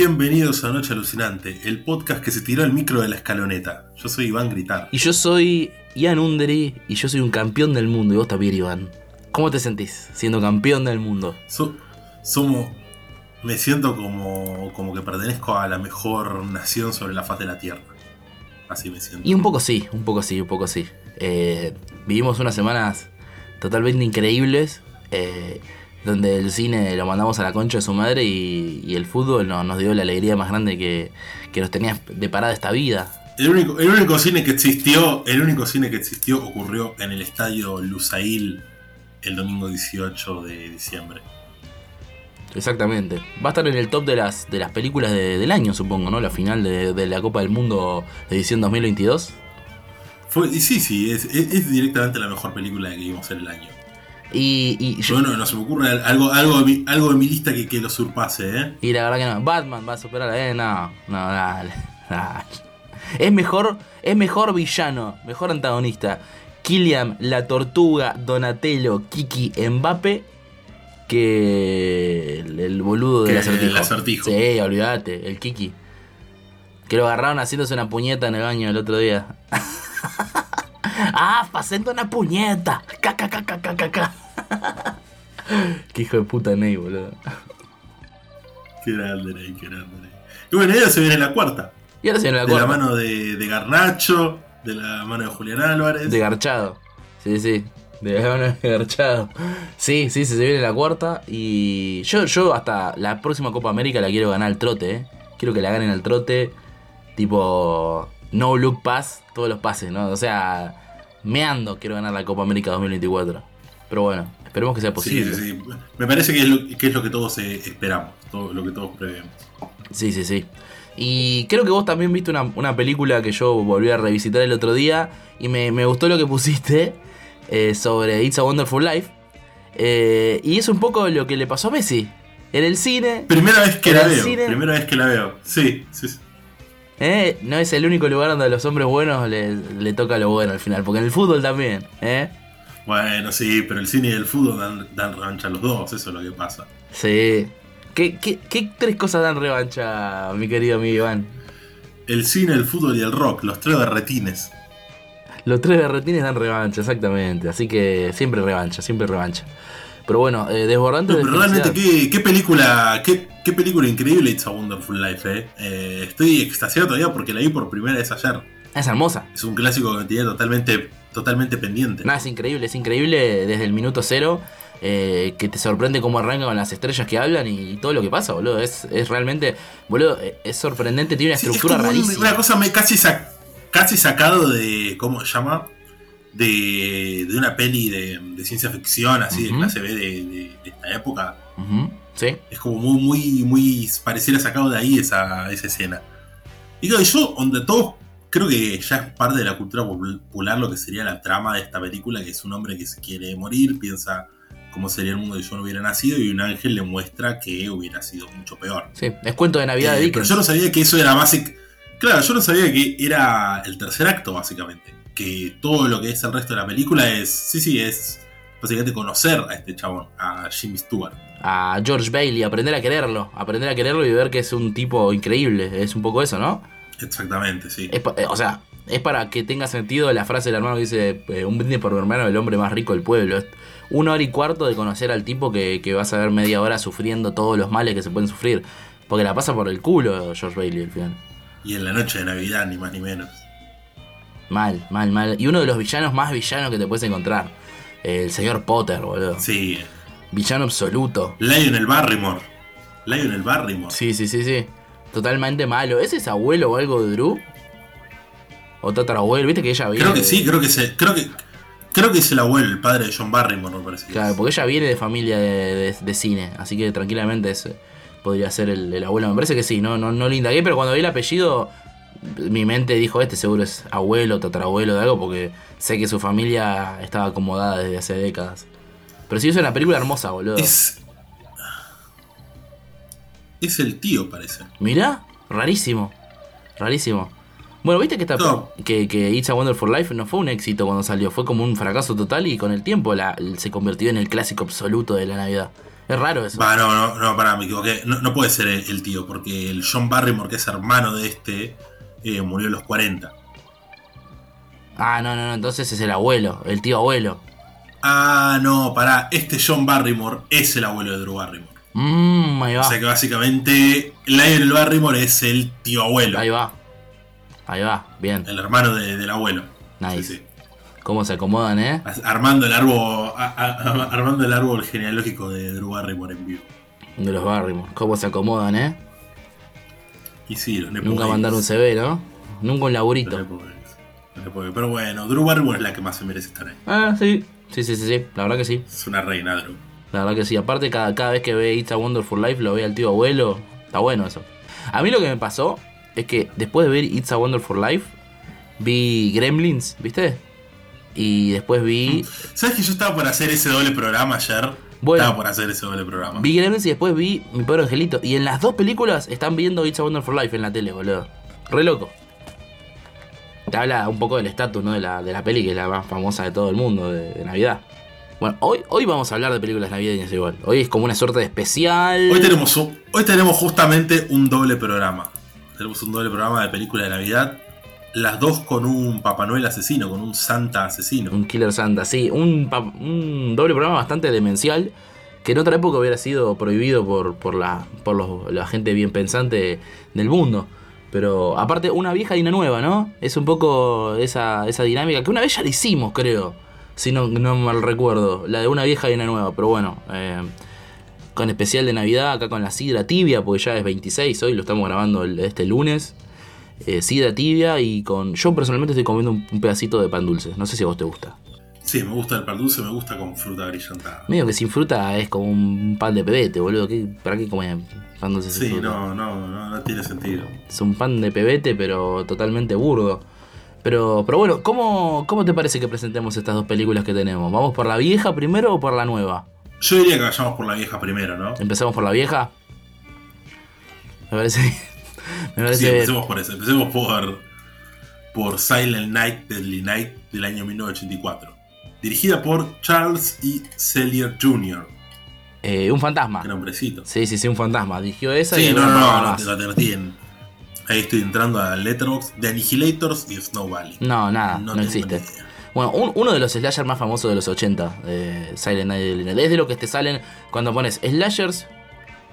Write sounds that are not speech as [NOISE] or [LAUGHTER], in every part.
Bienvenidos a Noche Alucinante, el podcast que se tiró el micro de la escaloneta. Yo soy Iván Gritar. Y yo soy Ian Undery y yo soy un campeón del mundo. Y vos también, Iván. ¿Cómo te sentís siendo campeón del mundo? So- somos. Me siento como, como que pertenezco a la mejor nación sobre la faz de la tierra. Así me siento. Y un poco sí, un poco sí, un poco sí. Eh, vivimos unas semanas totalmente increíbles. eh, donde el cine lo mandamos a la concha de su madre y, y el fútbol no- nos dio la alegría más grande que, que nos tenía deparada esta vida. El único, el único cine que existió, el único cine que existió ocurrió en el estadio Lusail el domingo 18 de diciembre. Exactamente. Va a estar en el top de las, de las películas de- del año, supongo, ¿no? La final de, de la Copa del Mundo de edición 2022. Fue, sí, sí, es, es- es directamente la mejor película que vimos en el año. Y, y, yo- Bueno, no se me ocurre algo, algo, de, mi, algo de mi lista que, que lo surpase, ¿eh? y la verdad que no. Batman va a superar, eh, no, no, dale, [LAUGHS] dale. Es mejor, es mejor villano, mejor antagonista. Killian, la tortuga, Donatello, Kiki, Mbappe que el, el boludo del acertijo. el acertijo. Sí, olvídate, el Kiki. Que lo agarraron haciéndose una puñeta en el baño el otro día. [LAUGHS] [LAUGHS] ah, pasando una puñeta. Ca, ca, ca, ca, ca, ca, ca. [LAUGHS] Qué hijo de puta Ney, boludo. Qué grande, Ney, qué grande. Ney. Y bueno, ella se viene la cuarta. Y ahora se viene la De la cuarta. mano de, de Garnacho, de la mano de Julián Álvarez. De Garchado. Sí, sí. De la mano de Garchado. Sí, sí, se viene la cuarta. Y yo, yo hasta la próxima Copa América la quiero ganar al trote, ¿eh? Quiero que la ganen al trote. Tipo, no look pass, todos los pases, ¿no? O sea, meando quiero ganar la Copa América 2024. Pero bueno, esperemos que sea Sí, posible. sí, sí. Me parece que es lo que, es lo que todos eh, esperamos, todo lo que todos prevemos. Sí, sí, sí. Y creo que vos también viste una, una película que yo volví a revisitar el otro día y me, me gustó lo que pusiste [LAUGHS] eh, sobre It's a Wonderful Life. Eh, y es un poco lo que le pasó a Messi. En el cine, Primera vez que ¿En la veo, cine? primera vez que la veo. Sí, sí, sí. ¿Eh? no es el único lugar donde a los hombres buenos le, le toca lo bueno al final. Porque en el fútbol también, ¿eh? Bueno, sí, pero el cine y el fútbol dan, dan revancha a los dos, eso es lo que pasa. Sí. ¿Qué, qué, qué tres cosas dan revancha, mi querido amigo Iván? El cine, el fútbol y el rock, los tres berretines. Los tres berretines dan revancha, exactamente. Así que siempre revancha, siempre revancha. Pero bueno, eh, desbordante No, de pero realmente, qué, qué película, qué, qué película increíble It's a Wonderful Life, eh. Eh, Estoy extasiado todavía porque la vi por primera vez ayer. Es hermosa. Es un clásico que me tenía totalmente, totalmente pendiente. Nada, es increíble, es increíble desde el minuto cero. eh, que te sorprende cómo arranca con las estrellas que hablan y, todo lo que pasa, boludo. Es, es realmente, boludo, eh, es sorprendente, tiene una Sí, es estructura un- rarísima. una cosa me- casi, sa- casi sacado de. ¿Cómo se llama? De, de una peli de, de ciencia ficción, así de Ujú. clase B de, de- de esta época. Sí. Es como muy, muy, muy. Pareciera sacado de ahí esa, esa escena. Y claro, yo, donde todos. Creo que ya es parte de la cultura popular lo que sería la trama de esta película, que es un hombre que se quiere morir, piensa cómo sería el mundo si yo no hubiera nacido, y un ángel le muestra que hubiera sido mucho peor. Sí, es cuento de Navidad de Eh, pero Dickens. yo no sabía que eso era básico. Claro, yo no sabía que era el tercer acto, básicamente. Que todo lo que es el resto de la película es. Sí, sí, es básicamente conocer a este chabón, a Jimmy Stewart. A George Bailey, aprender a quererlo. Aprender a quererlo y ver que es un tipo increíble. Es un poco eso, ¿no? Exactamente, sí. Es eh, o sea, es para que tenga sentido la frase del hermano que dice: eh, Un brindis por mi hermano, el hombre más rico del pueblo. Es una hora y cuarto de conocer al tipo que, que vas a ver media hora sufriendo todos los males que se pueden sufrir. Porque la pasa por el culo George Bailey al final. Y en la noche de Navidad, ni más ni menos. Mal, mal, mal. Y uno de los villanos más villanos que te puedes encontrar. El señor Potter, boludo. Sí. Villano absoluto. Lionel Barrymore. Lionel Barrymore. Sí, sí, sí, sí. Totalmente malo. ¿Ese es abuelo o algo de Drew? O tatarabuelo, viste que ella viene. creo que de- sí, creo que se. Creo que. Creo que es el abuelo, el padre de John Barrymore, me parece. Claro, porque ella viene de familia de, de- de cine, así que tranquilamente es- podría ser el, el abuelo. Me parece que sí, no, no, no le indagué, pero cuando vi el apellido, mi mente dijo, este seguro es abuelo, tatarabuelo de algo, porque sé que su familia estaba acomodada desde hace décadas. Pero sí es una película hermosa, boludo. Es. Es el tío, parece. Mirá, rarísimo, rarísimo. Bueno, viste que, esta, No. que, que It's a Wonderful Life no fue un éxito cuando salió, fue como un fracaso total y con el tiempo la, se convirtió en el clásico absoluto de la Navidad. Es raro eso. No, no, no, pará, me equivoqué. No, no puede ser el, el tío, porque el John Barrymore, que es hermano de este, eh, murió a los 40. Ah, no, no, no, entonces es el abuelo, el tío abuelo. Ah, no, pará. Este John Barrymore es el abuelo de Drew Barrymore. Mmm, ahí va. O sea que básicamente Lionel Barrymore es el tío abuelo. Ahí va. Ahí va, bien. El hermano de- del abuelo. Nice. Sí, sí. ¿Cómo se acomodan, eh? Armando el árbol. a- a- armando el árbol genealógico de Drew Barrymore en vivo. De los Barrymore. ¿Cómo se acomodan, eh? Y sí, los Nepo Nunca Babies. mandaron un CV, ¿no? Nunca un Los laburito. Nepo Babies. Los Nepo Babies. Pero bueno, Drew Barrymore es la que más se merece estar ahí. Ah, sí. Sí, sí, sí, sí. La verdad que sí. Es una reina, Drew. La verdad que sí. Aparte, cada, cada vez que ve It's a Wonderful Life lo ve al tío abuelo. Está bueno eso. A mí lo que me pasó es que después de ver It's a Wonderful Life, vi Gremlins, ¿viste? Y después vi. ¿Sabes que yo estaba por hacer ese doble programa ayer? Bueno. estaba por hacer ese doble programa. Vi Gremlins y después vi Mi Pobre Angelito. Y en las dos películas están viendo It's a Wonderful Life en la tele, boludo. Re loco. Te habla un poco del estatus, ¿no? De la, de la peli, que es la más famosa de todo el mundo, de, de Navidad. Bueno, hoy, hoy vamos a hablar de películas navideñas igual. Hoy es como una suerte de especial. Hoy tenemos, un- hoy tenemos justamente un doble programa. Tenemos un doble programa de película de Navidad. Las dos con un Papá Noel asesino, con un Santa asesino. Un Killer Santa, sí. Un, un doble programa bastante demencial. Que en otra época hubiera sido prohibido por, por, la, por los- la gente bien pensante del mundo. Pero aparte, una vieja y una nueva, ¿no? Es un poco esa, esa dinámica que una vez ya la hicimos, creo. Si no, no mal recuerdo. La de una vieja y una nueva. Pero bueno, eh, con especial de Navidad, acá con la sidra tibia, porque ya es 26 hoy, lo estamos grabando este lunes. Eh, sidra tibia y con. Yo personalmente estoy comiendo un, un pedacito de pan dulce. No sé si a vos te gusta. Sí, me gusta el pan dulce, me gusta con fruta brillantada. Medio que sin fruta es como un pan de pebete, boludo. ¿Qué, ¿Para qué comen pan dulce sin Sí, fruta? no, no, no, no tiene sentido. Es un pan de pebete, pero totalmente burdo. Pero, pero bueno, ¿cómo, ¿cómo te parece que presentemos estas dos películas que tenemos? ¿Vamos por la vieja primero o por la nueva? Yo diría que vayamos por la vieja primero, ¿no? ¿Empezamos por la vieja? Me parece bien. Me parece Sí, empecemos por eso. Empecemos por, por Silent Night, Deadly Night del año 1984. Dirigida por Charles E. Sellier Jr. Eh, un fantasma. Qué nombrecito. Sí, sí, sí, un fantasma. Dirigió esa y Sí, no, alguna no, más. no, no, te lo. Ahí estoy entrando a Letterboxd de Annihilators y Snow Valley. No, nada, no, existe. idea. Bueno, un- uno de los slashers más famosos de los 80, eh, Silent Night. Es de lo que te salen cuando pones slashers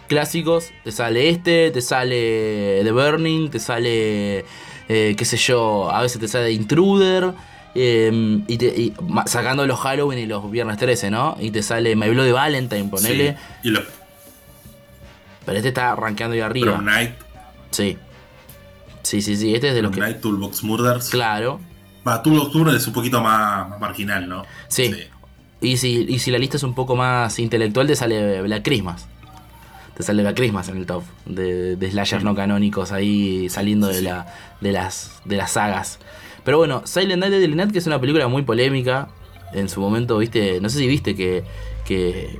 clásicos, te sale este, te sale The Burning, te sale, eh, qué sé yo, a veces te sale Intruder, eh, y, te- y sacando los Halloween y los viernes 13, ¿no? Y te sale My Bloody Valentine, ponele. Sí. Y Pero este está rankeando ahí arriba. Prom Night, Sí. Sí, sí, sí, este es de los Prom que... Night, Toolbox Murders. Claro. Va, Toolbox Murders es un poquito más, más marginal, ¿no? Sí. Y si, y si la lista es un poco más intelectual, te sale Black Christmas. Te sale Black Christmas en el top de, de slashers no canónicos ahí saliendo de, la, de, las, de las sagas. Pero bueno, Silent Night Deadly Night, que es una película muy polémica. En su momento, viste, no sé si viste que, que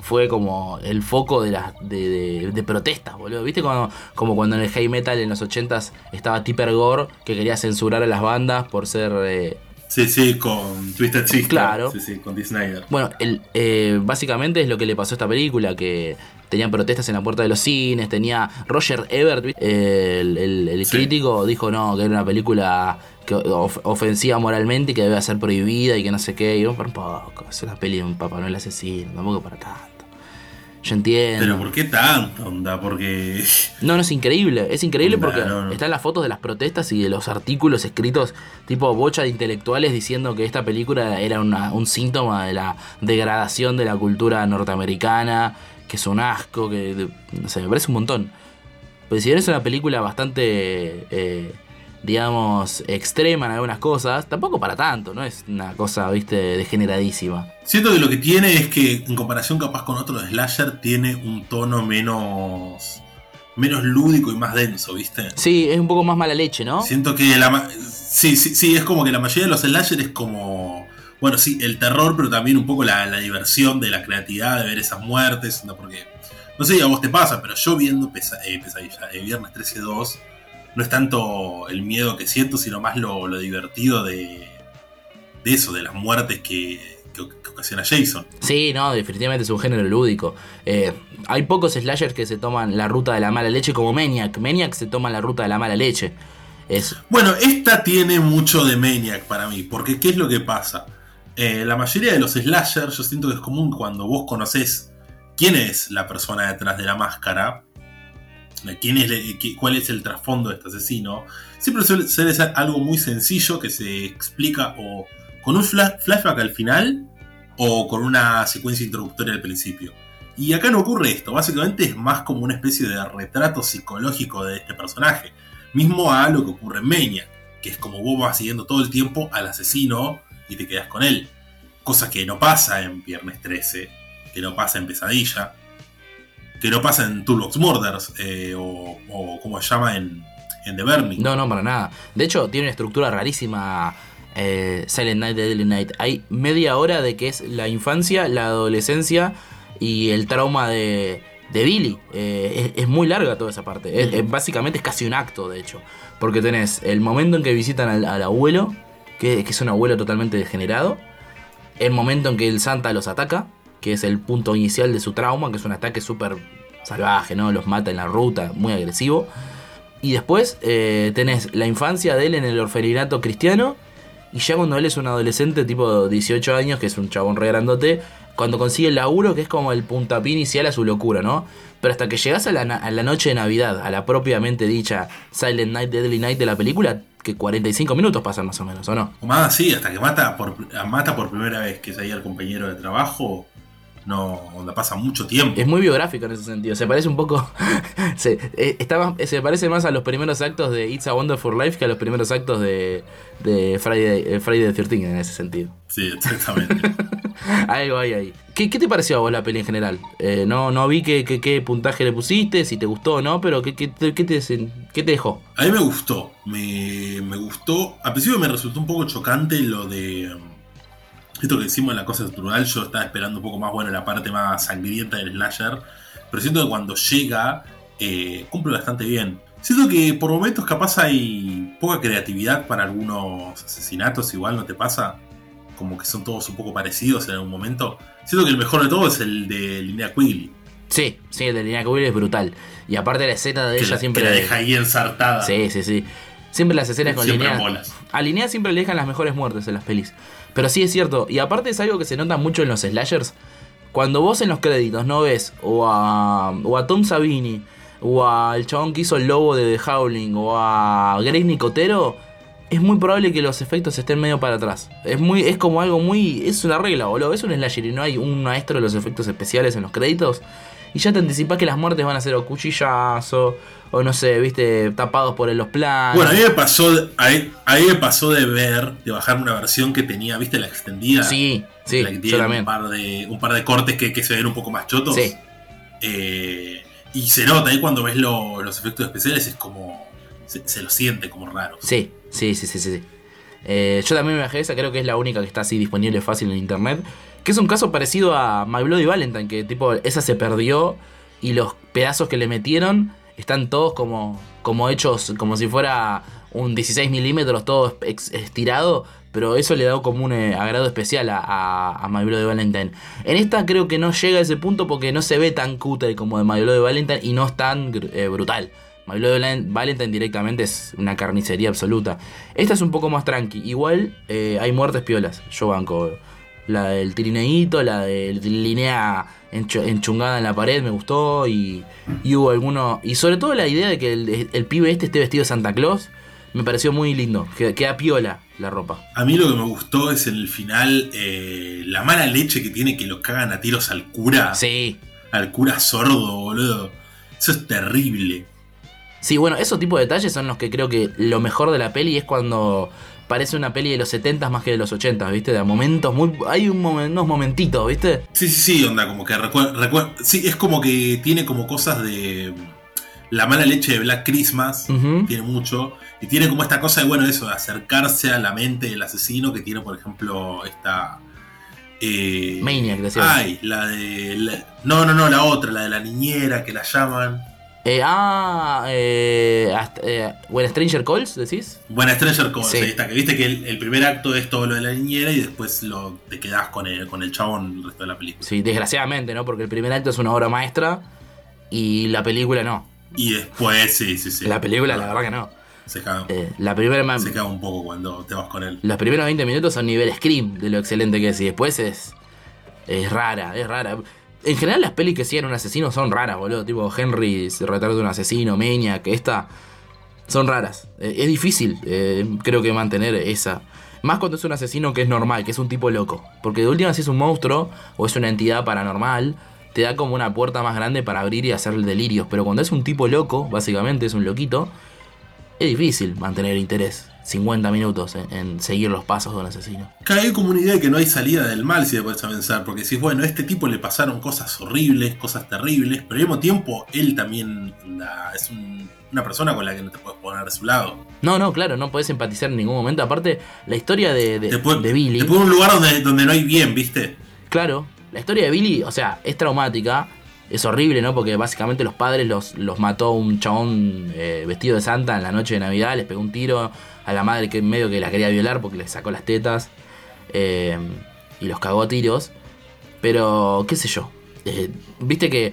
fue como el foco de, las de, de- de protestas, boludo. ¿Viste como, como cuando en el heavy metal en los 80s estaba Tipper Gore, que quería censurar a las bandas por ser... eh, Sí, sí, con Twisted Sister. Claro. Sí, sí, con Snyder. Bueno, el, eh, básicamente es lo que le pasó a esta película, que tenían protestas en la puerta de los cines, tenía Roger Ebert. Eh, el, el- el Sí. crítico, dijo no, que era una película que of- ofensiva moralmente y que debe ser prohibida y que no sé qué. Y yo, por un poco, es una peli de un Papá Noel asesino, tampoco para tanto. Yo entiendo. Pero ¿por qué tanta onda? Porque. [LAUGHS] No, no, es increíble. Es increíble porque no, no. están las fotos de las protestas y de los artículos escritos tipo bocha de intelectuales diciendo que esta película era una- un síntoma de la degradación de la cultura norteamericana, que es un asco, que de- no sé, me parece un montón. Pero si bien es una película bastante, eh, digamos, extrema en algunas cosas, tampoco para tanto, no es una cosa, viste, degeneradísima. Siento que lo que tiene es que, en comparación capaz con otros slasher, tiene un tono menos. menos lúdico y más denso, ¿viste? Sí, es un poco más mala leche, ¿no? Siento que la. Sí, sí, sí, es como que la mayoría de los slasher es como. Bueno, sí, el terror, pero también un poco la, la diversión de la creatividad de ver esas muertes. ¿no? Porque. No sé a vos te pasa, pero yo viendo pesa, eh, Pesadilla, eh, Viernes 13 2, no es tanto el miedo que siento, sino más lo, lo divertido de. de eso, de las muertes que, que, ocasiona Jason. Sí, no, definitivamente es un género lúdico. Eh, hay pocos slashers que se toman la ruta de la mala leche como Maniac. Maniac se toma la ruta de la mala leche. Es... Bueno, esta tiene mucho de Maniac para mí, porque ¿qué es lo que pasa? Eh, la mayoría de los slashers yo siento que es común cuando vos conocés quién es la persona detrás de la máscara, quién es, cuál es el trasfondo de este asesino, siempre suele ser algo muy sencillo que se explica o con un flashback al final o con una secuencia introductoria al principio. Y acá no ocurre esto, básicamente es más como una especie de retrato psicológico de este personaje, mismo a lo que ocurre en Meña, que es como vos vas siguiendo todo el tiempo al asesino y te quedas con él, cosa que no pasa en Viernes 13, que no pasa en Pesadilla, que no pasa en Toolbox Murders eh, o, como se llama en, en The Burning. No, no, para nada. De hecho, tiene una estructura rarísima eh, Silent Night, Deadly Night. Hay media hora de que es la infancia, la adolescencia y el trauma de, de Billy. Eh, es, muy larga toda esa parte. básicamente es casi un acto, de hecho. Porque tenés el momento en que visitan al, abuelo, que, es un abuelo totalmente degenerado. El momento en que el Santa los ataca, que es el punto inicial de su trauma, que es un ataque súper salvaje, ¿no? Los mata en la ruta, muy agresivo. Y después eh, tenés la infancia de él en el orfelinato cristiano y ya cuando él es un adolescente, tipo 18 años, que es un chabón re grandote, cuando consigue el laburo, que es como el puntapié inicial a su locura, ¿no? Pero hasta que llegas a la, a la noche de Navidad, a la propiamente dicha Silent Night, Deadly Night de la película, que 45 minutos pasan más o menos, ¿o no? O más, sí, hasta que mata por, mata por primera vez, que es ahí el compañero de trabajo, no donde pasa mucho tiempo. Es muy biográfico en ese sentido. Se parece un poco. [LAUGHS] se, eh, se parece más a los primeros actos de It's a Wonderful Life que a los primeros actos de, de Friday, eh, Friday the 13 en ese sentido. Sí, exactamente. [LAUGHS] [LAUGHS] Algo hay ahí. ¿Qué, ¿Qué, te pareció a vos la peli en general? Eh, no, no vi qué puntaje le pusiste, si te gustó o no, pero ¿qué, te, ¿qué te dejó? A mí me gustó. Me, gustó. Al principio me resultó un poco chocante lo de esto que decimos en la cosa natural, yo estaba esperando un poco más, bueno, la parte más sangrienta del slasher, pero siento que cuando llega, eh, cumple bastante bien. Siento que por momentos capaz hay poca creatividad para algunos asesinatos, igual no te pasa, como que son todos un poco parecidos en algún momento. Siento que el mejor de todos es el de Linnea Quigley. Sí, sí, el de Linnea Quigley es brutal. Y aparte la escena de ella siempre... Que la deja ahí ensartada. Sí, sí, sí. Siempre las escenas con Linnea... A Linnea siempre le dejan las mejores muertes en las pelis. Pero sí es cierto, y aparte es algo que se nota mucho en los slashers. Cuando vos en los créditos no ves o a, o a Tom Savini, o al chabón que hizo el lobo de The Howling, o a Grace Nicotero, es muy probable que los efectos estén medio para atrás. Es muy es como algo muy. Es una regla, boludo. Es un slasher y no hay un maestro de los efectos especiales en los créditos. Y ya te anticipas que las muertes van a ser o cuchillazo, o no sé, viste, tapados por los planos. Bueno, a mí me pasó, ahí, me pasó de ver, de bajar una versión que tenía, viste, la extendida. Sí, sí, la que tiene Un par de, un par de cortes que, se ven un poco más chotos. Sí. Eh, y se nota ahí cuando ves los efectos especiales, es como. Se, lo siente como raro. Sí, sí, sí, sí, sí. Eh, yo también me bajé esa, creo que es la única que está así disponible fácil en internet. Que es un caso parecido a My Bloody Valentine, que tipo, esa se perdió y los pedazos que le metieron están todos como, como hechos, como si fuera un 16 milímetros, todo estirado, pero eso le da como un eh, agrado especial a, a, My Bloody Valentine. En esta creo que no llega a ese punto porque no se ve tan cutre como de My Bloody Valentine y no es tan eh, brutal. My Bloody Valentine directamente es una carnicería absoluta. Esta es un poco más tranqui. Igual eh, hay muertes piolas. Yo banco la del trineíto, la del linea enchungada en la pared me gustó y, hubo alguno... Y sobre todo la idea de que el, pibe este esté vestido de Santa Claus me pareció muy lindo, que queda piola la ropa. A mí lo que me gustó es en el final eh, la mala leche que tiene que lo cagan a tiros al cura. Sí. Al cura sordo, boludo. Eso es terrible. Sí, bueno, esos tipos de detalles son los que creo que lo mejor de la peli es cuando parece una peli de los 70 más que de los 80, ¿viste? De momentos muy. Hay unos momentitos, ¿viste? Sí, sí, sí, onda, como que recuerda. sí, es como que tiene como cosas de. La mala leche de Black Christmas, tiene mucho. Y tiene como esta cosa de, bueno, eso, de acercarse a la mente del asesino, que tiene, por ejemplo, esta. Eh, Maniac, decía. Ay, la de. no, no, no, la otra, la de la niñera que la llaman. Eh, ah, eh, hasta- eh, When Stranger Calls, decís. Buena Stranger Calls, Sí. ahí está, que viste que el, el primer acto es todo lo de la niñera y después lo, te quedás con el, con el chabón el resto de la película. Sí, desgraciadamente, ¿no? Porque el primer acto es una obra maestra y la película no. Y después, sí, sí, sí. La película, la verdad que no. Se caga, Eh, la primera se caga un poco cuando te vas con él. los primeros 20 minutos son nivel Scream de lo excelente que es y después es es rara, es rara. En general las pelis que siguen un asesino son raras, boludo, tipo Henry se retrata de un asesino, Meña, que esta son raras. Eh, es difícil, eh, creo que mantener esa. Más cuando es un asesino que es normal, que es un tipo loco. Porque de última si es un monstruo o es una entidad paranormal, te da como una puerta más grande para abrir y hacer delirios. Pero cuando es un tipo loco, básicamente es un loquito, es difícil mantener interés. 50 minutos en, en seguir los pasos de un asesino. Cae como una idea de que no hay salida del mal si te pones a pensar, porque decís, bueno, a este tipo le pasaron cosas horribles, cosas terribles, pero al mismo tiempo él también la- es un- una persona con la que no te puedes poner de su lado. No, no, claro, no podés empatizar en ningún momento. Aparte, la historia de, de, Billy. te pone un lugar donde, donde no hay bien, ¿viste? Claro, la historia de Billy, o sea, es traumática, es horrible, ¿no? Porque básicamente los padres los, los mató un chabón eh, vestido de santa en la noche de Navidad, les pegó un tiro a la madre que medio que la quería violar porque le sacó las tetas eh, y los cagó a tiros. Pero, qué sé yo, eh, viste que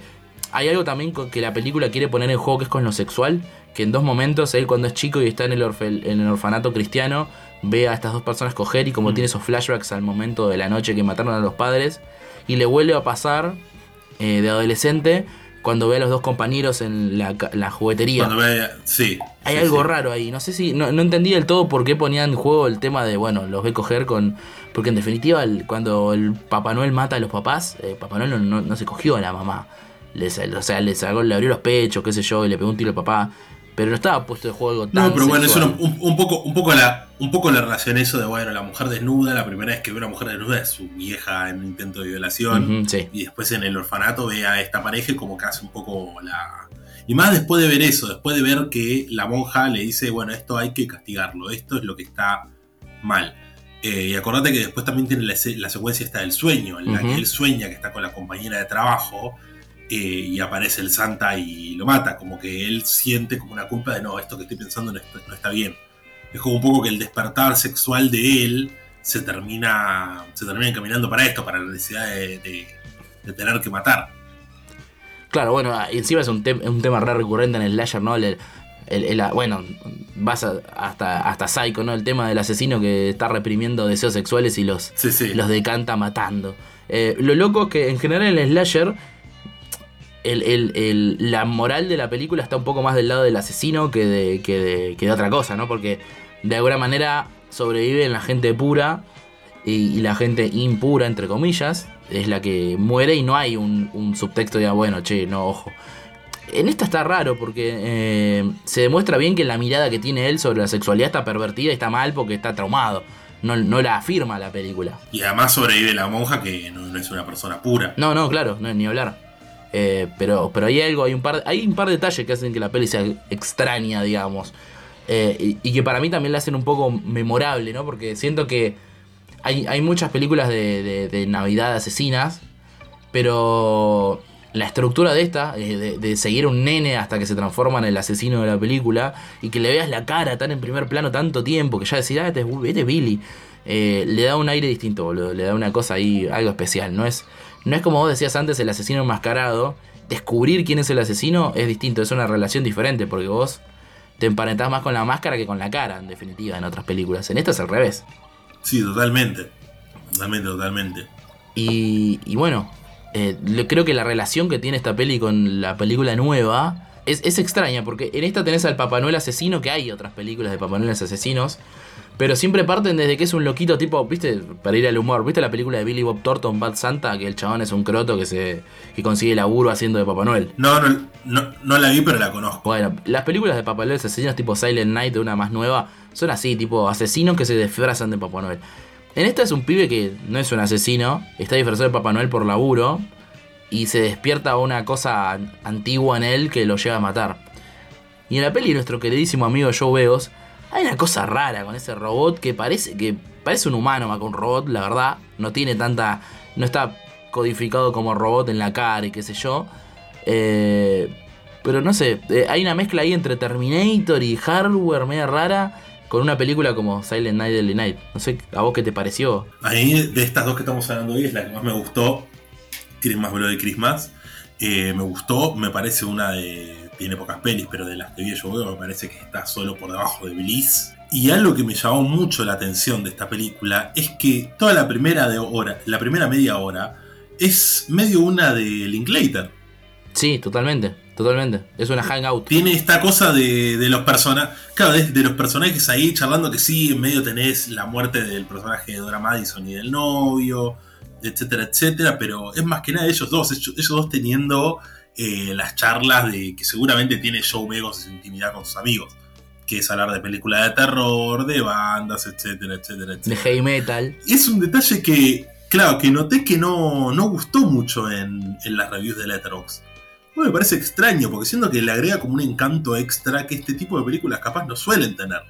hay algo también que la película quiere poner en juego que es con lo sexual, que en dos momentos él cuando es chico y está en el, orfe- en el orfanato cristiano, ve a estas dos personas coger y como Mm. tiene esos flashbacks al momento de la noche que mataron a los padres, y le vuelve a pasar eh, de adolescente cuando ve a los dos compañeros en la, la juguetería. Cuando ve, sí. Hay sí, algo sí. raro ahí. No sé si. No, no entendí del todo por qué ponían en juego el tema de, bueno, los ve coger con. Porque en definitiva, el- cuando el Papá Noel mata a los papás, eh, Papá Noel no, no- no se cogió a la mamá. Les, o sea, le abrió los pechos, qué sé yo, y le pegó un tiro al papá. Pero no estaba puesto de juego tan. No, pero bueno, es sexual. una- un, un poco, un poco la, un poco la relación eso de bueno, la mujer desnuda, la primera vez que ve a una mujer desnuda es su vieja en un intento de violación. Sí. Y después en el orfanato ve a esta pareja y como que hace un poco la. Y más después de ver eso, después de ver que la monja le dice, bueno, esto hay que castigarlo, esto es lo que está mal. Eh, y acordate que después también tiene la, la secuencia esta del sueño, en la que él sueña que está con la compañera de trabajo eh, y aparece el santa y lo mata, como que él siente como una culpa de no, esto que estoy pensando no está, no está bien. Es como un poco que el despertar sexual de él se termina, se termina encaminando para esto, para la necesidad de, de- de tener que matar. Claro, bueno, ah, encima es un, tem- un tema re recurrente en el slasher, ¿no? El, el- el- el- bueno, vas a- hasta, hasta Psycho, ¿no? El tema del asesino que está reprimiendo deseos sexuales y los, Sí, sí. los decanta matando. Eh, lo loco es que en general en el slasher el- el- el- la moral de la película está un poco más del lado del asesino que de, que de, que de otra cosa, ¿no? Porque de alguna manera sobreviven la gente pura y, y la gente impura, entre comillas, es la que muere y no hay un, un subtexto de, bueno, che, no, ojo. En esta está raro porque eh, se demuestra bien que la mirada que tiene él sobre la sexualidad está pervertida y está mal porque está traumado. No, no la afirma la película. Y además sobrevive la monja que no, no es una persona pura. No, no, claro, no, ni hablar. Eh, pero, pero hay algo, hay un par, hay un par de detalles que hacen que la peli sea extraña, digamos. Eh, y, que para mí también la hacen un poco memorable, ¿no? Porque siento que hay, hay muchas películas de, Navidad asesinas, pero la estructura de esta, eh, de, de seguir un nene hasta que se transforma en el asesino de la película, y que le veas la cara tan en primer plano tanto tiempo, que ya decís, ah, este es, este es Billy, eh, le da un aire distinto, boludo, le da una cosa ahí, algo especial, no es, no es como vos decías antes, el asesino enmascarado, descubrir quién es el asesino es distinto, es una relación diferente, porque vos te emparentás más con la máscara que con la cara, en definitiva, en otras películas. En esta es al revés. Sí, totalmente. Totalmente, totalmente. Y, y bueno, eh, creo que la relación que tiene esta peli con la película nueva es, es extraña, porque en esta tenés al Papá Noel asesino, que hay otras películas de Papá Noel asesinos, pero siempre parten desde que es un loquito tipo, viste, para ir al humor, viste la película de Billy Bob Thornton, Bad Santa, que el chabón es un croto que se que consigue laburo haciendo de Papá Noel. No, no, no, no la vi, pero la conozco. Bueno, las películas de Papá Noel asesinos tipo Silent Night, de una más nueva, son así, tipo asesinos que se disfrazan de Papá Noel. En esta es un pibe que no es un asesino, está disfrazado de Papá Noel por laburo y se despierta una cosa an- antigua en él que lo lleva a matar. Y en la peli nuestro queridísimo amigo Joe Veos, hay una cosa rara con ese robot que parece que parece un humano más que un robot, la verdad, no tiene tanta no está codificado como robot en la cara y qué sé yo. Eh, Pero no sé, eh, hay una mezcla ahí entre Terminator y hardware media rara con una película como Silent Night Deadly Night. No sé, ¿a vos qué te pareció? A mí, de estas dos que estamos hablando hoy, es la que más me gustó. Christmas de Christmas. Eh, me gustó, me parece una de. Tiene pocas pelis, pero de las que vi yo me parece que está solo por debajo de Bliss. Y algo que me llamó mucho la atención de esta película es que toda la primera de hora, la primera media hora, es medio una de Linklater. Sí, totalmente, totalmente. Es una hangout. Tiene esta cosa de, los personajes. Claro, de, los personajes ahí charlando que sí, en medio tenés la muerte del personaje de Dora Madison y del novio, etcétera, etcétera. Pero es más que nada ellos dos, ellos, dos teniendo eh, las charlas de que seguramente tiene Joe Begos en intimidad con sus amigos que es hablar de películas de terror, de bandas, etcétera, etcétera, etcétera. De heavy metal. Es un detalle que, claro, que noté que no, no gustó mucho en, en las reviews de Letterboxd. Bueno, me parece extraño, porque siento que le agrega como un encanto extra que este tipo de películas capaz no suelen tener.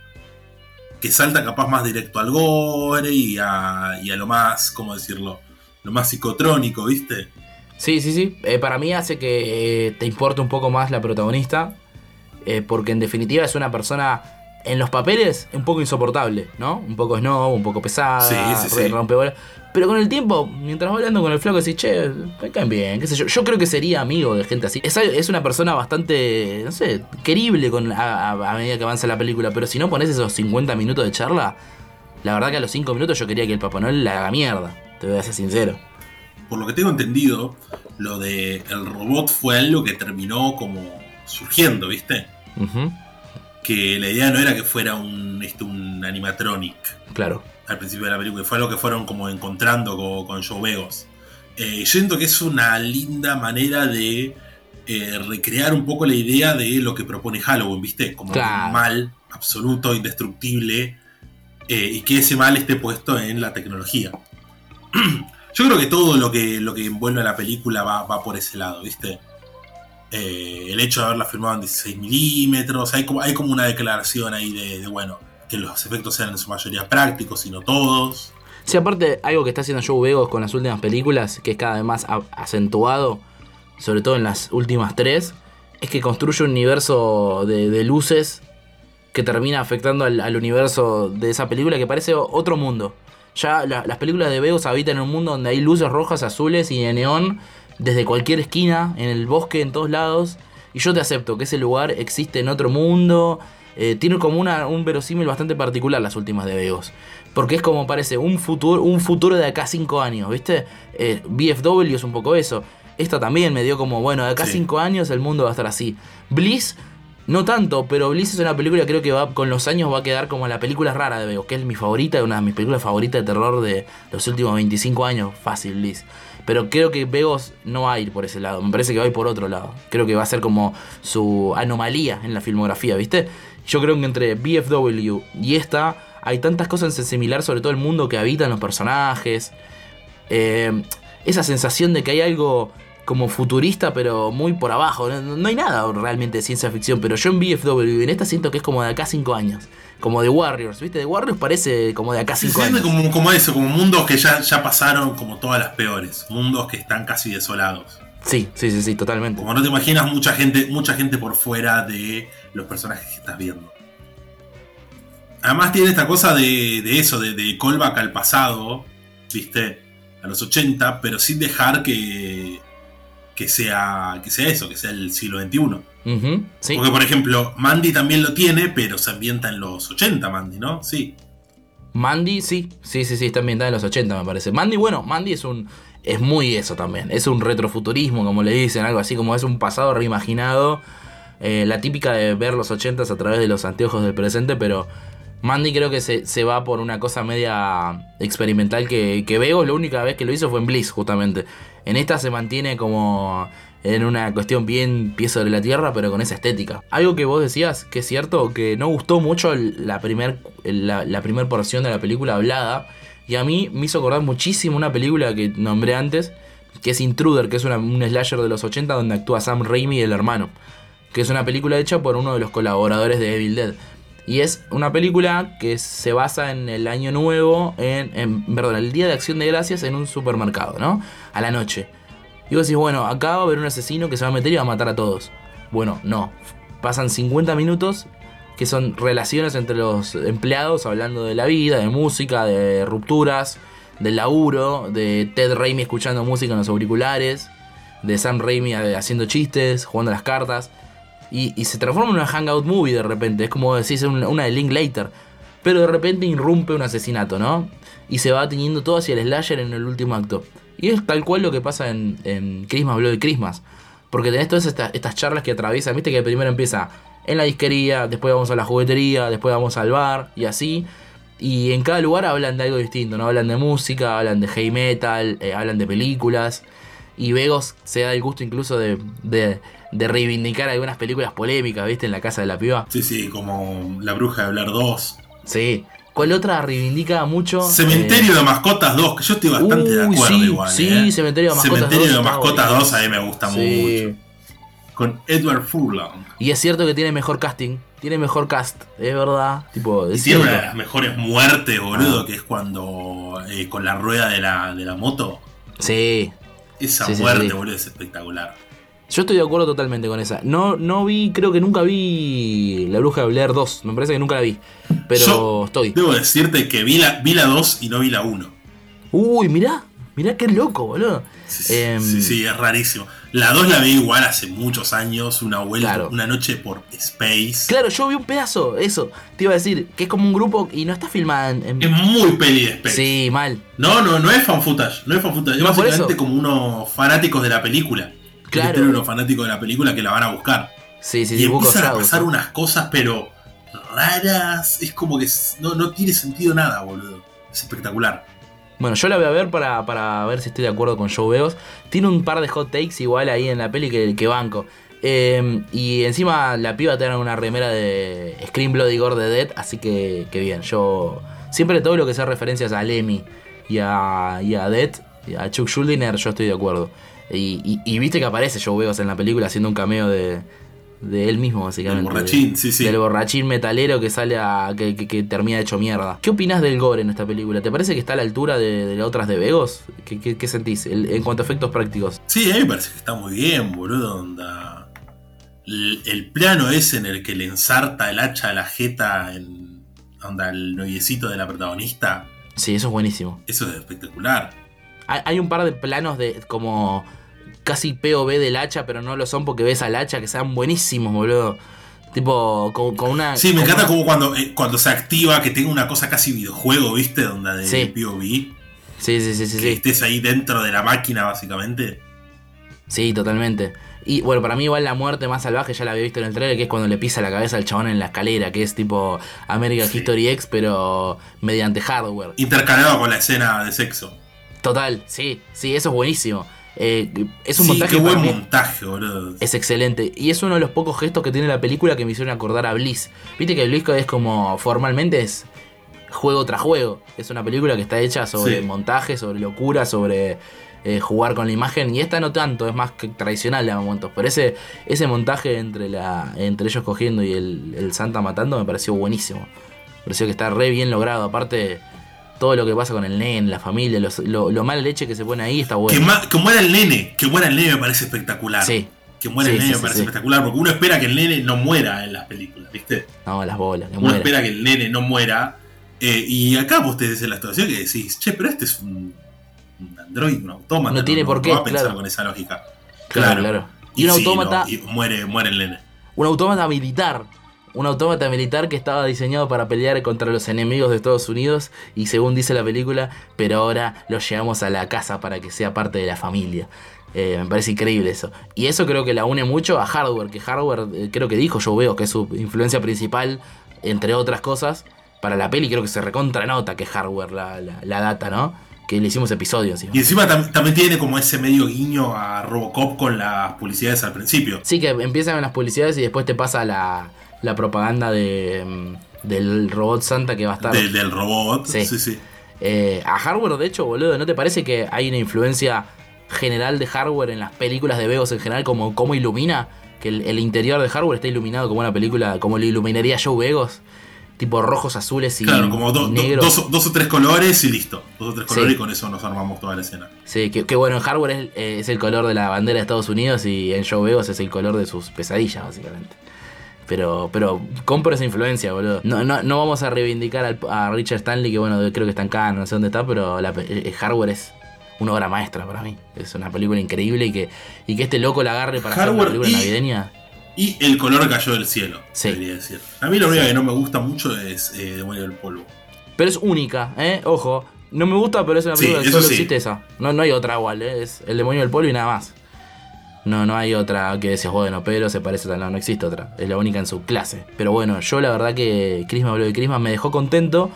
Que salta capaz más directo al gore y a, y a lo más, ¿cómo decirlo? Lo más psicotrónico, ¿viste? Sí, sí, sí. Eh, para mí hace que eh, te importe un poco más la protagonista. Eh, porque en definitiva es una persona en los papeles un poco insoportable, ¿no? Un poco snob, un poco pesada, sí, sí, sí. Pero con el tiempo, mientras vas hablando con el flaco, decís, che, me caen bien, qué sé yo. Yo creo que sería amigo de gente así. Es, una persona bastante, no sé, querible con, a, medida que avanza la película. Pero si no pones esos 50 minutos de charla, la verdad que a los 5 minutos yo quería que el Papá Noel la haga mierda. Te voy a ser sincero. Por lo que tengo entendido, lo de el robot fue algo que terminó como surgiendo, ¿viste? Que la idea no era que fuera un, este, un animatronic. Claro al principio de la película. Fue algo que fueron como encontrando con, con Joe Begos. Eh, yo siento que es una linda manera de eh, recrear un poco la idea de lo que propone Halloween, ¿viste? Como un mal absoluto, indestructible, eh, y que ese mal esté puesto en la tecnología. [CLEARS THROAT] yo creo que todo lo que, lo que envuelve a la película va, va por ese lado, ¿viste? el hecho de haberla filmado en 16 milímetros, hay como, hay como una declaración ahí de bueno, que los efectos sean en su mayoría prácticos y no todos. Sí, aparte, algo que está haciendo Joe Begos con las últimas películas, que es cada vez más acentuado, sobre todo en las últimas tres, es que construye un universo de, luces que termina afectando al, universo de esa película que parece otro mundo. Ya las películas de Begos habitan en un mundo donde hay luces rojas, azules y de neón desde cualquier esquina, en el bosque, en todos lados. Y yo te acepto que ese lugar existe en otro mundo, eh, tiene como una, un verosímil bastante particular las últimas de Vegos. Porque es como parece un futuro, un futuro de acá 5 años, ¿viste? Eh, BFW es un poco eso. Esta también me dio como, bueno, de acá 5 años el mundo va a estar así. Bliss, no tanto, pero Bliss es una película que creo que va con los años va a quedar como la película rara de Vegos, que es mi favorita, una de mis películas favoritas de terror de los últimos 25 años. Fácil, Bliss. Pero creo que Vegos no va a ir por ese lado. Me parece que va a ir por otro lado. Creo que va a ser como su anomalía en la filmografía, ¿viste? Yo creo que entre BFW y esta hay tantas cosas en similar, sobre todo el mundo que habitan los personajes. Eh, esa sensación de que hay algo como futurista, pero muy por abajo. No, hay nada realmente de ciencia ficción, pero yo en BFW, en esta siento que es como de acá 5 años. Como de Warriors, ¿viste? De Warriors parece como de acá 5 años. Como, como eso, como mundos que ya, ya pasaron como todas las peores. Mundos que están casi desolados. Sí, sí, sí, sí, totalmente. Como no te imaginas mucha gente, mucha gente por fuera de los personajes que estás viendo. Además tiene esta cosa de, eso, de, de, callback al pasado, ¿viste? A los 80, pero sin dejar que, que, sea, que sea eso, que sea el siglo XXI. Porque, por ejemplo, Mandy también lo tiene, pero se ambienta en los 80, Mandy, ¿no? Sí. Mandy, sí, sí, sí, sí, está ambientada en los 80, me parece. Mandy, bueno, Mandy es un, es muy eso también. Es un retrofuturismo, como le dicen, algo así como es un pasado reimaginado. Eh, la típica de ver los 80 a través de los anteojos del presente, pero Mandy creo que se, va por una cosa media experimental que, que veo. La única vez que lo hizo fue en Bliss, justamente. En esta se mantiene como en una cuestión bien piezo de la tierra, pero con esa estética. Algo que vos decías, que es cierto, que no gustó mucho la primera la, porción de la película hablada y a mí me hizo acordar muchísimo una película que nombré antes, que es Intruder, que es un slasher de los 80 donde actúa Sam Raimi y el hermano. Que es una película hecha por uno de los colaboradores de Evil Dead. Y es una película que se basa en el año nuevo, en, perdón, el día de acción de gracias en un supermercado, ¿no? A la noche. Y vos decís, bueno, acá va a haber un asesino que se va a meter y va a matar a todos. Bueno, no. Pasan 50 minutos que son relaciones entre los empleados hablando de la vida, de música, de rupturas, del laburo, de Ted Raimi escuchando música en los auriculares, de Sam Raimi haciendo chistes, jugando las cartas. Y, se transforma en una hangout movie de repente. Es como decís una, de Linklater. Pero de repente irrumpe un asesinato, ¿no? Y se va teniendo todo hacia el slasher en el último acto. Y es tal cual lo que pasa en, en Christmas Bloody Christmas. Porque tenés todas estas, charlas que atraviesan. Viste que primero empieza en la disquería, después vamos a la juguetería, después vamos al bar y así. Y en cada lugar hablan de algo distinto, ¿no? Hablan de música, hablan de heavy metal, eh, hablan de películas. Y Vegos se da el gusto incluso de, de, reivindicar algunas películas polémicas, ¿viste? En la casa de la piba. Sí, sí, como La Bruja de Hablar 2. Sí, ¿Cuál otra reivindica mucho? Cementerio de Mascotas 2, que yo estoy bastante de acuerdo sí, igual. Sí, ¿eh? Cementerio de Mascotas Cementerio 2. de Mascotas 2 a mí me gusta mucho. Con Edward Furlong. Y es cierto que tiene mejor casting. Tiene mejor cast, es verdad. Tipo, y tiene una de las mejores muertes, boludo, ah. que es cuando eh, con la rueda de la, de la moto. Sí. Esa muerte, boludo, es espectacular. Yo estoy de acuerdo totalmente con esa. No, no vi, creo que nunca vi La Bruja de Blair 2. Me parece que nunca la vi. Pero estoy. Debo decirte que vi la, vi la 2 y no vi la 1. Uy, mirá. Mirá qué loco, boludo. Em, sí, sí, es rarísimo. La 2 la vi igual hace muchos años, una vuelta, una noche por Space. Claro, yo vi un pedazo, eso. Te iba a decir, que es como un grupo y no está filmada en. Es muy peli de Space. Sí, mal. No, no, no es fan footage. No es fan footage. Es básicamente como unos fanáticos de la película. Claro. unos fanáticos de la película que la van a buscar. Sí, sí, y empiezan a pasar unas cosas, pero raras. Es como que no, no tiene sentido nada, boludo. Es espectacular. Bueno, yo la voy a ver para, ver si estoy de acuerdo con Joe Veos. Tiene un par de hot takes igual ahí en la peli que, que banco. Em, y encima la piba tiene una remera de Scream Bloody Gore de Dead, así que, que bien. Yo siempre todo lo que sea referencias a Lemmy y a, y a Dead, y a Chuck Schuldiner, yo estoy de acuerdo. Y, y, viste que aparece Joe Veos en la película haciendo un cameo de, de él mismo, básicamente. Del borrachín, sí, sí. Del borrachín metalero que sale a. que, que, termina hecho mierda. ¿Qué opinas del gore en esta película? ¿Te parece que está a la altura de, las otras de Vegos? ¿Qué, qué, sentís en cuanto a efectos prácticos? Sí, a mí me parece que está muy bien, boludo. Onda. El, plano ese en el que le ensarta el hacha a la jeta en. onda, el noviecito de la protagonista. Sí, eso es buenísimo. Eso es espectacular. Hay, hay un par de planos de. como casi POV del hacha, pero no lo son porque ves al hacha que sean buenísimos, boludo. Tipo, con, una. Sí, me encanta como cuando, eh, cuando se activa, que tenga una cosa casi videojuego, ¿viste? Donde de sí. POV. Sí, sí, sí, sí. Que estés ahí dentro de la máquina, básicamente. Sí, totalmente. Y bueno, para mí igual la muerte más salvaje ya la había visto en el trailer, que es cuando le pisa la cabeza al chabón en la escalera, que es tipo American History X, pero mediante hardware. Intercalado con la escena de sexo. Total, sí, sí, eso es buenísimo. Eh, es un montaje. Qué buen montaje, boludo. Es excelente. Y es uno de los pocos gestos que tiene la película que me hicieron acordar a Bliss. Viste que Bliss es como formalmente es juego tras juego. Es una película que está hecha sobre montaje, sobre locura, sobre eh, jugar con la imagen. Y esta no tanto, es más que tradicional de momentos. Pero ese, ese montaje entre, la, entre ellos cogiendo y el, el Santa matando me pareció buenísimo. Me pareció que está re bien logrado. Aparte todo lo que pasa con el nene, la familia, lo, lo, mala leche que se pone ahí está bueno. Que, muera el nene, que muera el nene me parece espectacular. Sí. Que muera el nene me parece espectacular, porque uno espera que el nene no muera en las películas, ¿viste? No, las bolas, que Uno espera que el nene no muera. Eh, y acá vos te en la situación que decís, che, pero este es un, un android, un autómata. No tiene por qué, va a pensar con esa lógica. Claro, claro. Y, un autómata. y muere, muere el nene. Un autómata militar un autómata militar que estaba diseñado para pelear contra los enemigos de Estados Unidos y según dice la película, pero ahora lo llevamos a la casa para que sea parte de la familia. Eh, me parece increíble eso. Y eso creo que la une mucho a Hardware, que Hardware eh, creo que dijo, yo veo que es su influencia principal, entre otras cosas, para la peli creo que se recontra nota que Hardware la, la, data, ¿no? Que le hicimos episodios. Y encima también tiene como ese medio guiño a Robocop con las publicidades al principio. Sí, que empiezan las publicidades y después te pasa la, la propaganda de, mm, del robot Santa que va a estar. del robot, sí, sí. Eh, a hardware, de hecho, boludo, ¿no te parece que hay una influencia general de hardware en las películas de Vegos en general, como cómo ilumina? Que el, interior de hardware está iluminado como una película, como lo iluminaría Joe Vegos. tipo rojos, azules y Claro, como do- do- negros. dos, dos o tres colores y listo. Dos o tres colores Sí. y con eso nos armamos toda la escena. Sí, que, que bueno, en hardware es, eh, es el color de la bandera de Estados Unidos y en Joe Vegas es el color de sus pesadillas, básicamente. Pero, pero compro esa influencia, boludo. No, no, no vamos a reivindicar al- a Richard Stanley, que bueno, creo que está en Cannes, no sé dónde está, pero la, el hardware es una obra maestra para mí. Es una película increíble y que, y que este loco la agarre para hacer una Hardware película y- navideña. Y el color cayó del cielo, Sí. debería decir. A mí lo único que no me gusta mucho es eh, Demonio del Polvo. Pero es única, ¿eh? Ojo. No me gusta, pero es una Sí, película que eso solo sí. existe esa. No, no hay otra igual, ¿eh? Es el demonio del polvo y nada más. No, no hay otra que decías, bueno, Pedro se parece a. No, no existe otra. Es la única en su clase. Pero bueno, yo la verdad que Christmas Bloody Christmas me dejó contento.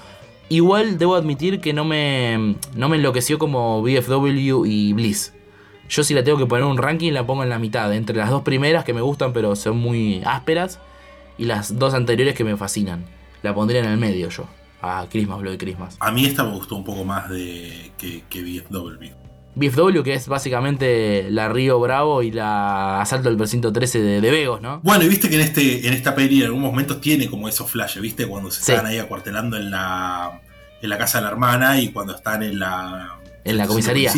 Igual debo admitir que no me, no me enloqueció como BFW y Bliss. Yo si la tengo que poner un ranking la pongo en la mitad. Entre las dos primeras que me gustan pero son muy ásperas. Y las dos anteriores que me fascinan. La pondría en el medio yo. A Christmas Bloody Christmas. A mí esta me gustó un poco más de que BFW. BFW, que es básicamente la Río Bravo y la Asalto del Precinto 13 de, de Vegos, ¿no? Bueno, y viste que en este en esta peli en algunos momentos tiene como esos flashes, ¿viste? Cuando se Sí. están ahí acuartelando en la, en la casa de la hermana y cuando están en la... En la comisaría.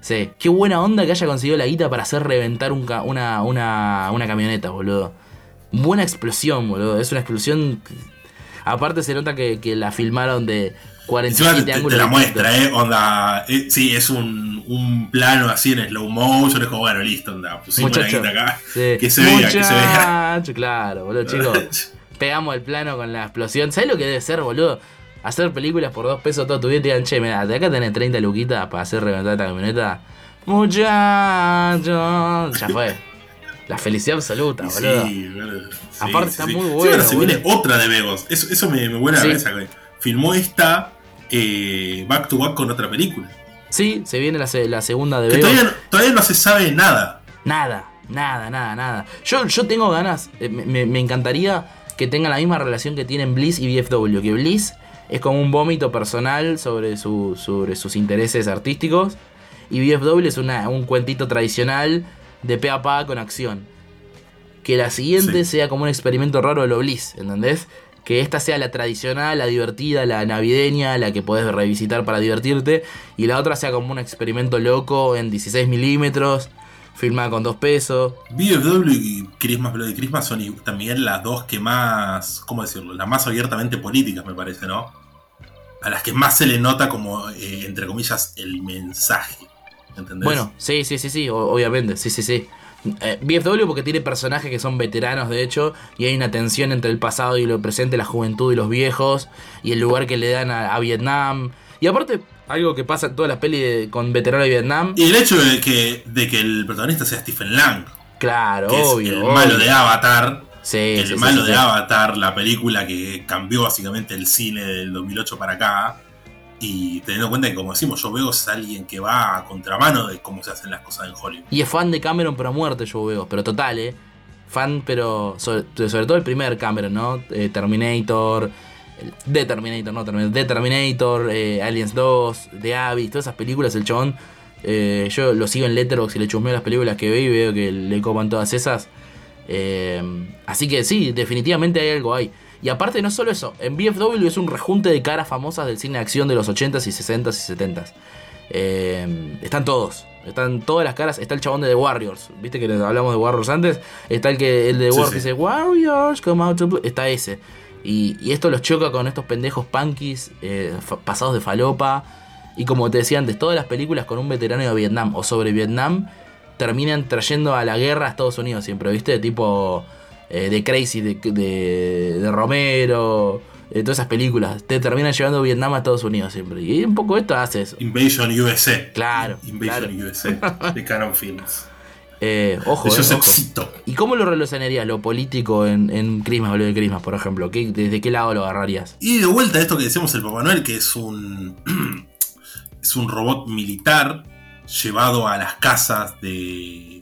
Sí. Qué buena onda que haya conseguido la guita para hacer reventar un ca- una, una, una camioneta, boludo. Buena explosión, boludo. Es una explosión. Aparte se nota que, que la filmaron de 47 te, te la muestra, ¿eh? Onda, eh, sí, es un, un plano así en slow motion, es como, bueno, listo, onda, pusimos la Muchacho. guita acá. Sí. Que se vea, que se vea. Muchacho, claro, boludo, chicos. [LAUGHS] Pegamos el plano con la explosión. ¿Sabes lo que debe ser, boludo? Hacer películas por dos pesos todo tu vida y te digan, che, mira, de acá tenés 30 luquitas para hacer reventar esta camioneta. Muchacho. Ya fue. La felicidad absoluta, boludo. Sí, boludo. Sí, Aparte sí, está muy Sí, bueno, se viene otra de Vegos. Eso, eso me, me Sí. la cabeza. güey. Filmó esta eh, back to back con otra película. Sí, se viene la, se- la segunda de Que todavía, no- todavía no se sabe nada. Nada, nada, nada, nada. Yo, yo tengo ganas, eh, me, me- me encantaría que tengan la misma relación que tienen Bliss y BFW. Que Bliss es como un vómito personal sobre, su- sobre sus intereses artísticos. Y BFW es una- un cuentito tradicional de pe a pa con acción. Que la siguiente Sí. sea como un experimento raro de lo Bliss, ¿entendés? Que esta sea la tradicional, la divertida, la navideña, la que podés revisitar para divertirte. Y la otra sea como un experimento loco en 16 milímetros, filmada con dos pesos. BFW y Christmas Bloody Christmas son también las dos que más, ¿cómo decirlo? Las más abiertamente políticas, me parece, ¿no? A las que más se le nota como, eh, entre comillas, el mensaje. ¿Entendés? Bueno, sí, sí, sí, sí, obviamente, sí, sí, sí. Eh, BFW porque tiene personajes que son veteranos, de hecho, y hay una tensión entre el pasado y lo presente, la juventud y los viejos, y el lugar que le dan a, a Vietnam. Y aparte, algo que pasa en todas las pelis de- con veteranos de Vietnam, Y el hecho de que, de que el protagonista sea Stephen Lang, claro, que obvio. es el obvio. malo de Avatar, Sí, el sí, malo sí, de. Avatar, la película que cambió básicamente el cine del 2008 para acá. Y teniendo en cuenta que, como decimos, yo veo es alguien que va a contramano de cómo se hacen las cosas en Hollywood. Y es fan de Cameron, pero a muerte, yo veo. Pero total, ¿eh? Fan, pero sobre, sobre todo el primer Cameron, ¿no? Eh, Terminator, The Terminator, no Terminator, The Terminator, eh, Aliens 2, The Abyss, todas esas películas, el chabón. eh, yo lo sigo en Letterboxd y le chusmeo las películas que ve y veo que le copan todas esas. Así que sí, definitivamente hay algo ahí. Y aparte no solo eso, en BFW es un rejunte de caras famosas del cine de acción de los 80s y 60s y 70s. Eh, están todos, están todas las caras, está el chabón de The Warriors, viste que les hablamos de Warriors antes, está el que el de Warriors sí. dice Warriors come out to play", está ese. Y, y esto los choca con estos pendejos punkis eh, pasados de falopa. Y como te decía antes, todas las películas con un veterano de Vietnam o sobre Vietnam terminan trayendo a la guerra a Estados Unidos siempre, ¿viste? Tipo eh, de Crazy, de, de, de Romero, eh, todas esas películas. Te terminan llevando Vietnam a Estados Unidos siempre. Y un poco esto hace eso. Invasion USA. Claro, Invasion claro. USA [LAUGHS] de Canon Films. Eh, ojo, De eh, ojo. ¿Y cómo lo relacionarías lo político en, en Christmas o lo de Christmas, por ejemplo? ¿Qué, ¿Desde qué lado lo agarrarías? Y de vuelta a esto que decíamos el Papá Noel, que es un. [CLEARS THROAT] es un robot militar llevado a las casas de.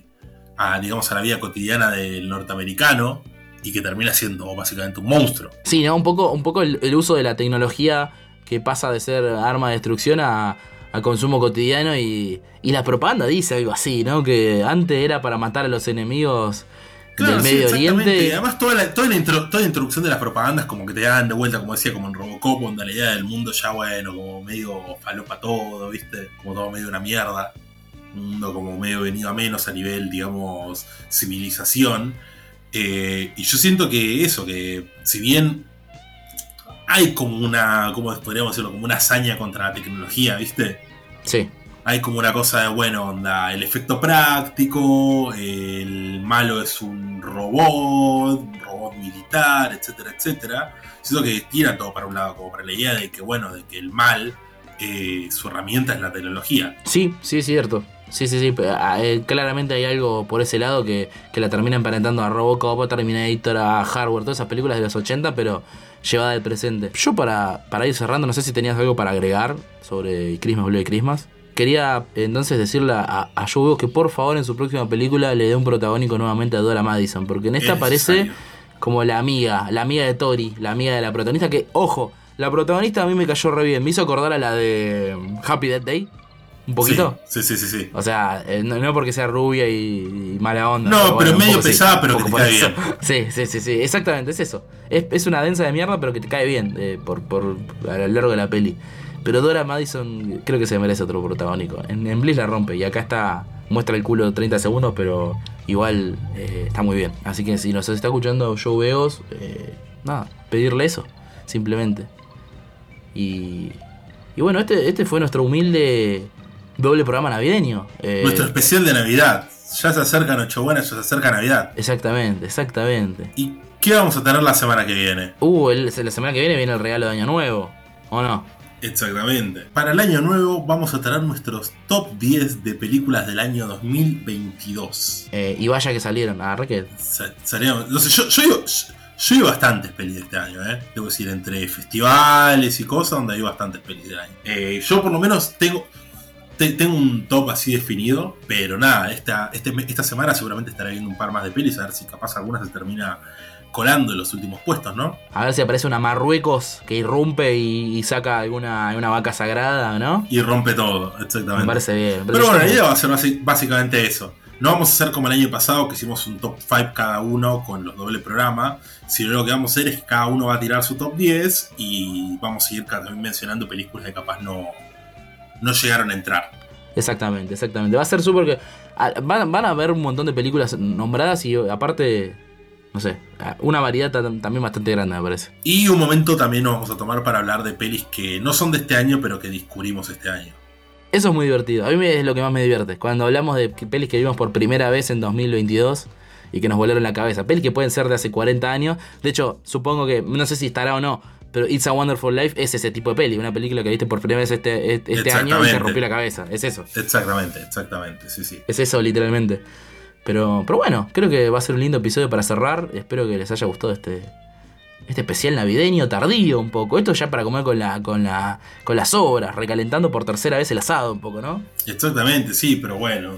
A, digamos, a la vida cotidiana del norteamericano. Y que termina siendo básicamente un monstruo. Sí, ¿no? Un poco, un poco el, el uso de la tecnología que pasa de ser arma de destrucción a, a consumo cotidiano y, y la propaganda dice algo así, ¿no? Que antes era para matar a los enemigos del Medio Oriente. Además toda la, toda, la toda la introducción de las propagandas como que te dan de vuelta, como decía, como en Robocop, donde la idea del mundo ya, bueno, como medio falopa todo, ¿viste? Como todo medio una mierda. Un mundo como medio venido a menos a nivel, digamos, civilización. Eh, y yo siento que eso, que si bien hay como una, ¿cómo podríamos decirlo? Como una hazaña contra la tecnología, ¿viste? Sí hay como una cosa de, bueno, onda, el efecto práctico, el malo es un robot, un robot militar, etcétera, etcétera. Siento que tira todo para un lado, como para la idea de que, bueno, de que el mal, eh, su herramienta es la tecnología. Sí, sí, es cierto. Sí, sí, sí. Ah, eh, claramente hay algo por ese lado que, que la termina emparentando a Robocop, a Terminator, a Hardware, todas esas películas de los 80, pero llevada al presente. Yo para, para ir cerrando, no sé si tenías algo para agregar sobre Christmas Blue y Christmas. Quería entonces decirle a, a Joe que por favor en su próxima película le dé un protagónico nuevamente a Dora Madison, porque en esta aparece como la amiga, la amiga de Tori, la amiga de la protagonista, que, ojo, la protagonista a mí me cayó re bien, me hizo acordar a la de Happy Death Day. ¿Un poquito? Sí, sí, sí, sí. O sea, eh, no, porque sea rubia y, mala onda. No, pero, medio pesada, pero que te cae bien. [LAUGHS] Sí, sí, sí, sí, exactamente, es eso. Es, es, una densa de mierda, pero que te cae bien eh, por, por, a lo largo de la peli. Pero Dora Madison creo que se merece otro protagónico. En, en Bliss la rompe y acá está, muestra el culo 30 segundos, pero igual eh, está muy bien. Así que si nos está escuchando Joe Veos, eh, nada, pedirle eso, simplemente. Y, y bueno, este, este fue nuestro humilde doble programa navideño. Eh, nuestro especial de Navidad. Ya se acerca Nochebuena, ya se acerca Navidad. Exactamente, exactamente. ¿Y qué vamos a tener la semana que viene? Uh, la semana que viene viene el regalo de Año Nuevo, ¿o no? Exactamente. Para el año nuevo vamos a tener nuestros top 10 de películas del año 2022. Eh, y vaya que salieron, a Raquel. salieron, no sé, yo, yo, yo, bastantes pelis este año, ¿eh? Debo decir, entre festivales y cosas donde hay bastantes pelis del año. Eh, yo por lo menos tengo, tengo un top así definido, pero nada, esta, este, esta semana seguramente estaré viendo un par más de pelis, a ver si capaz alguna se termina colando en los últimos puestos, ¿no? A ver si aparece una Marruecos que irrumpe y, saca alguna, una vaca sagrada, ¿no? Y rompe todo, exactamente. Me parece bien. Pero bueno, la idea va a ser básicamente eso. No vamos a hacer como el año pasado, que hicimos un top 5 cada uno con los doble programas, sino lo que vamos a hacer es que cada uno va a tirar su top 10 y vamos a ir también mencionando películas que capaz no, no llegaron a entrar. Exactamente, exactamente. Va a ser súper que. Van, van a haber un montón de películas nombradas y aparte no sé, una variedad también bastante grande me parece. Y un momento también nos vamos a tomar para hablar de pelis que no son de este año, pero que descubrimos este año. Eso es muy divertido, a mí es lo que más me divierte, cuando hablamos de pelis que vimos por primera vez en 2022 y que nos volaron la cabeza, pelis que pueden ser de hace 40 años, de hecho supongo que, no sé si estará o no, pero It's a Wonderful Life es ese tipo de peli, una película que viste por primera vez este, este año y te rompió la cabeza, es eso. Exactamente, exactamente, sí, sí. Es eso literalmente. Pero, pero bueno, creo que va a ser un lindo episodio para cerrar. Espero que les haya gustado este, este especial navideño tardío un poco. Esto ya para comer con la, con la, con las obras, recalentando por tercera vez el asado un poco, ¿no? Exactamente, sí, pero bueno,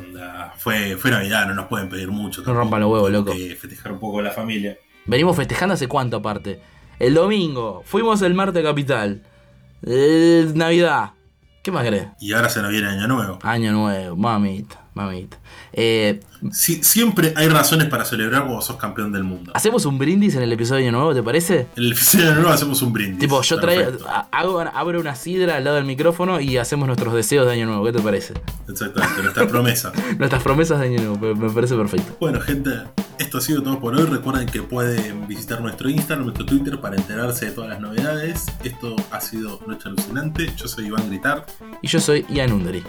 fue, fue Navidad, no nos pueden pedir mucho. No rompan los huevos, loco. festejar un poco la familia. Venimos festejando hace cuánto aparte. El domingo, fuimos el martes capital. El Navidad. ¿Qué más querés? Y ahora se nos viene Año Nuevo. Año Nuevo, mamita, mamita. Eh, siempre hay razones para celebrar cuando sos campeón del mundo. ¿Hacemos un brindis en el episodio de Año Nuevo, te parece? En el episodio de Año Nuevo hacemos un brindis. Tipo, yo traigo, hago, abro una sidra al lado del micrófono y hacemos nuestros deseos de Año Nuevo. ¿Qué te parece? Exactamente, nuestras [LAUGHS] promesas. nuestras promesas de Año Nuevo, me parece perfecto. Bueno, gente, esto ha sido todo por hoy. Recuerden que pueden visitar nuestro Instagram, nuestro Twitter para enterarse de todas las novedades. Esto ha sido Noche Alucinante. Yo soy Iván Gritar. Y yo soy Ian Undery.